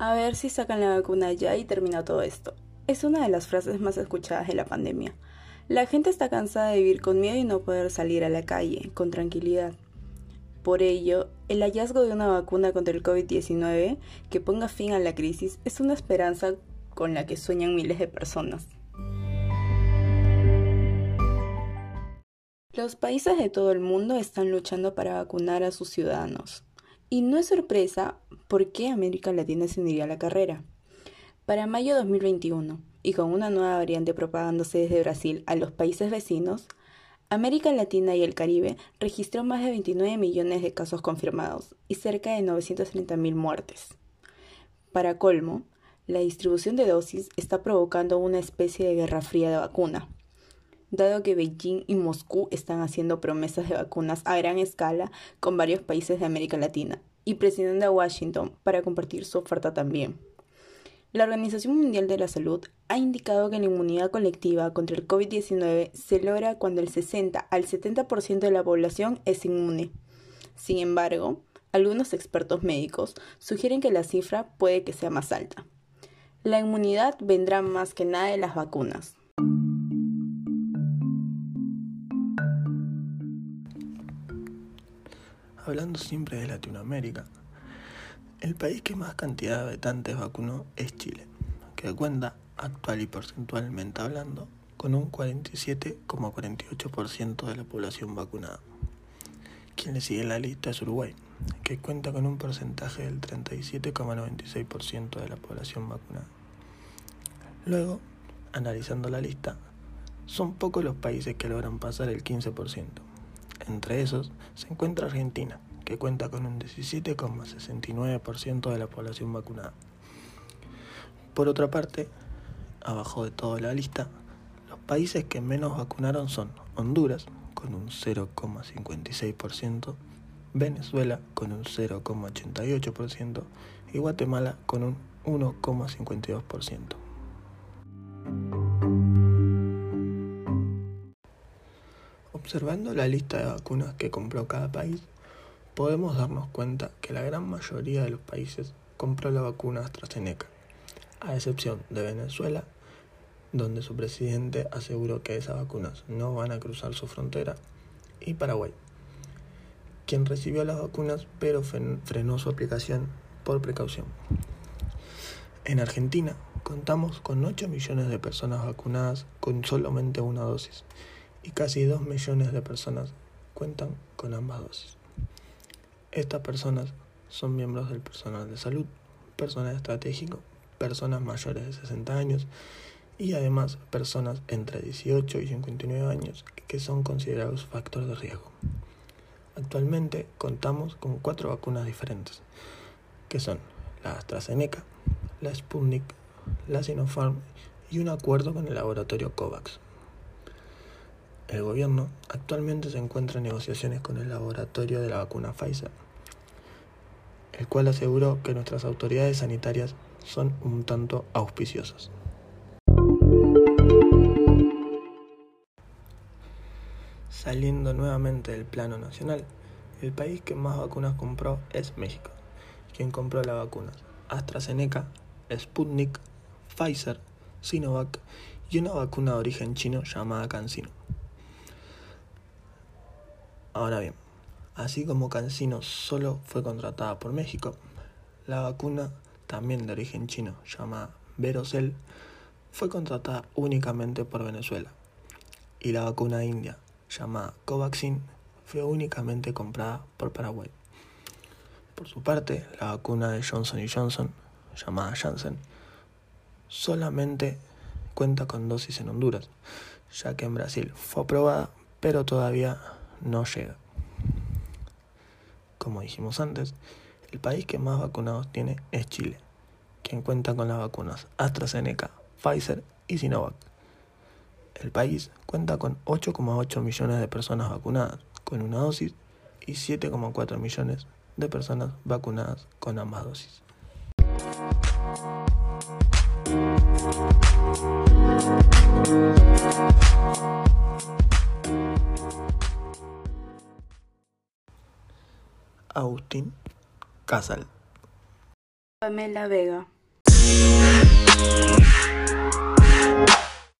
A ver si sacan la vacuna ya y termina todo esto. Es una de las frases más escuchadas de la pandemia. La gente está cansada de vivir con miedo y no poder salir a la calle con tranquilidad. Por ello, el hallazgo de una vacuna contra el COVID-19 que ponga fin a la crisis es una esperanza con la que sueñan miles de personas. Los países de todo el mundo están luchando para vacunar a sus ciudadanos. Y no es sorpresa por qué América Latina se uniría a la carrera. Para mayo de 2021, y con una nueva variante propagándose desde Brasil a los países vecinos, América Latina y el Caribe registró más de 29 millones de casos confirmados y cerca de 930.000 muertes. Para colmo, la distribución de dosis está provocando una especie de guerra fría de vacuna, dado que Beijing y Moscú están haciendo promesas de vacunas a gran escala con varios países de América Latina y presionando a Washington para compartir su oferta también. La Organización Mundial de la Salud ha indicado que la inmunidad colectiva contra el COVID-19 se logra cuando el 60 al 70% de la población es inmune. Sin embargo, algunos expertos médicos sugieren que la cifra puede que sea más alta. La inmunidad vendrá más que nada de las vacunas. Hablando siempre de Latinoamérica, el país que más cantidad de habitantes vacunó es Chile, que cuenta, actual y porcentualmente hablando, con un 47,48% de la población vacunada. Quien le sigue la lista es Uruguay, que cuenta con un porcentaje del 37,96% de la población vacunada. Luego, analizando la lista, son pocos los países que logran pasar el 15%. Entre esos se encuentra Argentina, que cuenta con un 17,69% de la población vacunada. Por otra parte, abajo de toda la lista, los países que menos vacunaron son Honduras, con un 0,56%, Venezuela, con un 0,88%, y Guatemala, con un 1,52%. Observando la lista de vacunas que compró cada país, podemos darnos cuenta que la gran mayoría de los países compró la vacuna AstraZeneca, a excepción de Venezuela, donde su presidente aseguró que esas vacunas no van a cruzar su frontera, y Paraguay, quien recibió las vacunas pero frenó su aplicación por precaución. En Argentina contamos con 8 millones de personas vacunadas con solamente una dosis y casi 2 millones de personas cuentan con ambas dosis. Estas personas son miembros del personal de salud, personal estratégico, personas mayores de 60 años y además personas entre 18 y 59 años que son considerados factores de riesgo. Actualmente contamos con cuatro vacunas diferentes, que son la AstraZeneca, la Sputnik, la Sinopharm y un acuerdo con el laboratorio COVAX. El gobierno actualmente se encuentra en negociaciones con el laboratorio de la vacuna Pfizer, el cual aseguró que nuestras autoridades sanitarias son un tanto auspiciosas. Saliendo nuevamente del plano nacional, el país que más vacunas compró es México, quien compró las vacunas AstraZeneca, Sputnik, Pfizer, Sinovac y una vacuna de origen chino llamada CanSino. Ahora bien, así como CanSino solo fue contratada por México, la vacuna también de origen chino llamada Verocell fue contratada únicamente por Venezuela y la vacuna india llamada Covaxin fue únicamente comprada por Paraguay. Por su parte, la vacuna de Johnson Johnson llamada Janssen solamente cuenta con dosis en Honduras, ya que en Brasil fue aprobada, pero todavía no llega. Como dijimos antes, el país que más vacunados tiene es Chile, quien cuenta con las vacunas AstraZeneca, Pfizer y Sinovac. El país cuenta con 8,8 millones de personas vacunadas con una dosis y 7,4 millones de personas vacunadas con ambas dosis. Agustín Casal. Pamela Vega.